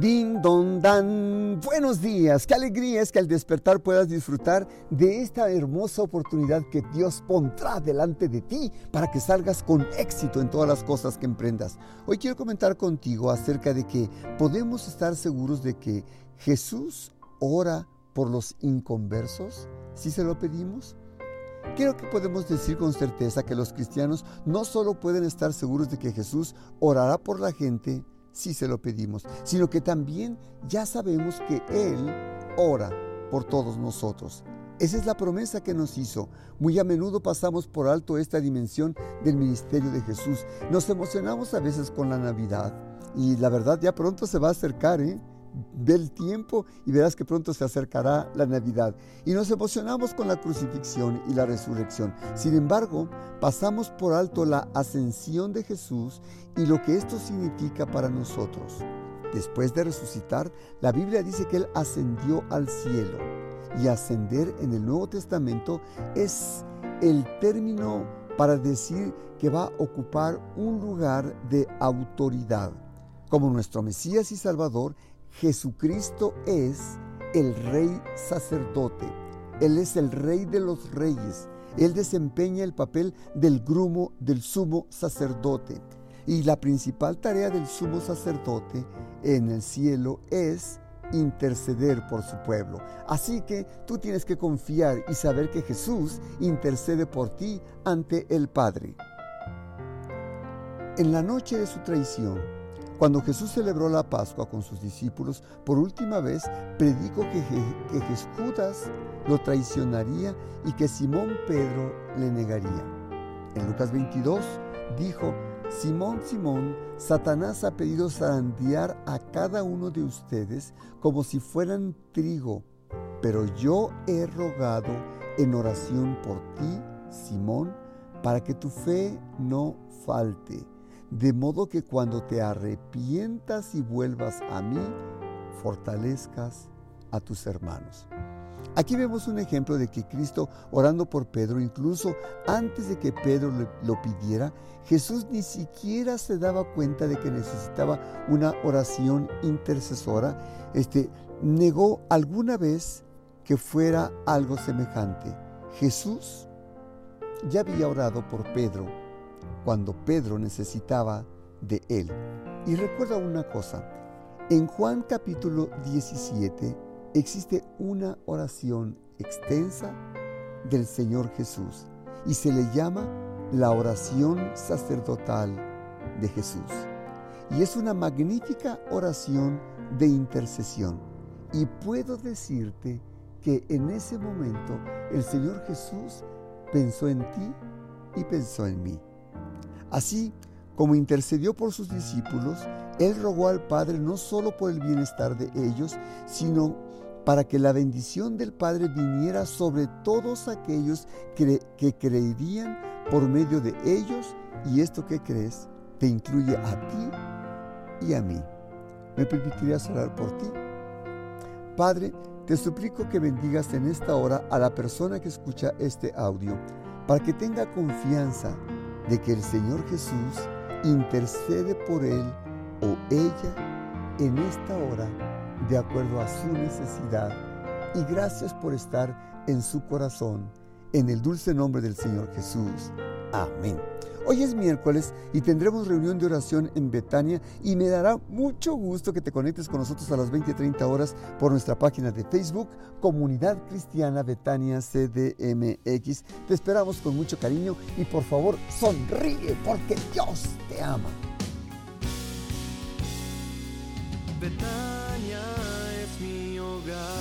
Din don dan, buenos días, qué alegría es que al despertar puedas disfrutar de esta hermosa oportunidad que Dios pondrá delante de ti para que salgas con éxito en todas las cosas que emprendas. Hoy quiero comentar contigo acerca de que podemos estar seguros de que Jesús ora por los inconversos si se lo pedimos. Creo que podemos decir con certeza que los cristianos no solo pueden estar seguros de que Jesús orará por la gente, si se lo pedimos, sino que también ya sabemos que Él ora por todos nosotros. Esa es la promesa que nos hizo. Muy a menudo pasamos por alto esta dimensión del ministerio de Jesús. Nos emocionamos a veces con la Navidad y la verdad ya pronto se va a acercar, ¿eh? Ve el tiempo y verás que pronto se acercará la Navidad. Y nos emocionamos con la crucifixión y la resurrección. Sin embargo, pasamos por alto la ascensión de Jesús y lo que esto significa para nosotros. Después de resucitar, la Biblia dice que Él ascendió al cielo. Y ascender en el Nuevo Testamento es el término para decir que va a ocupar un lugar de autoridad. Como nuestro Mesías y Salvador, Jesucristo es el rey sacerdote. Él es el rey de los reyes. Él desempeña el papel del grumo del sumo sacerdote. Y la principal tarea del sumo sacerdote en el cielo es interceder por su pueblo. Así que tú tienes que confiar y saber que Jesús intercede por ti ante el Padre. En la noche de su traición, cuando Jesús celebró la Pascua con sus discípulos, por última vez predicó que, que Judas lo traicionaría y que Simón Pedro le negaría. En Lucas 22 dijo, Simón, Simón, Satanás ha pedido zarandear a cada uno de ustedes como si fueran trigo, pero yo he rogado en oración por ti, Simón, para que tu fe no falte de modo que cuando te arrepientas y vuelvas a mí, fortalezcas a tus hermanos. Aquí vemos un ejemplo de que Cristo, orando por Pedro, incluso antes de que Pedro lo pidiera, Jesús ni siquiera se daba cuenta de que necesitaba una oración intercesora. Este, negó alguna vez que fuera algo semejante. Jesús ya había orado por Pedro cuando Pedro necesitaba de él. Y recuerda una cosa, en Juan capítulo 17 existe una oración extensa del Señor Jesús y se le llama la oración sacerdotal de Jesús. Y es una magnífica oración de intercesión. Y puedo decirte que en ese momento el Señor Jesús pensó en ti y pensó en mí. Así como intercedió por sus discípulos, Él rogó al Padre no solo por el bienestar de ellos, sino para que la bendición del Padre viniera sobre todos aquellos que, creerían por medio de ellos. Y esto que crees te incluye a ti y a mí. ¿Me permitirías orar por ti? Padre, te suplico que bendigas en esta hora a la persona que escucha este audio, para que tenga confianza de que el Señor Jesús intercede por él o ella en esta hora de acuerdo a su necesidad. Y gracias por estar en su corazón. En el dulce nombre del Señor Jesús. Amén. Hoy es miércoles y tendremos reunión de oración en Betania y me dará mucho gusto que te conectes con nosotros a las 20.30 horas por nuestra página de Facebook, Comunidad Cristiana Betania CDMX. Te esperamos con mucho cariño y por favor sonríe porque Dios te ama. Betania es mi hogar.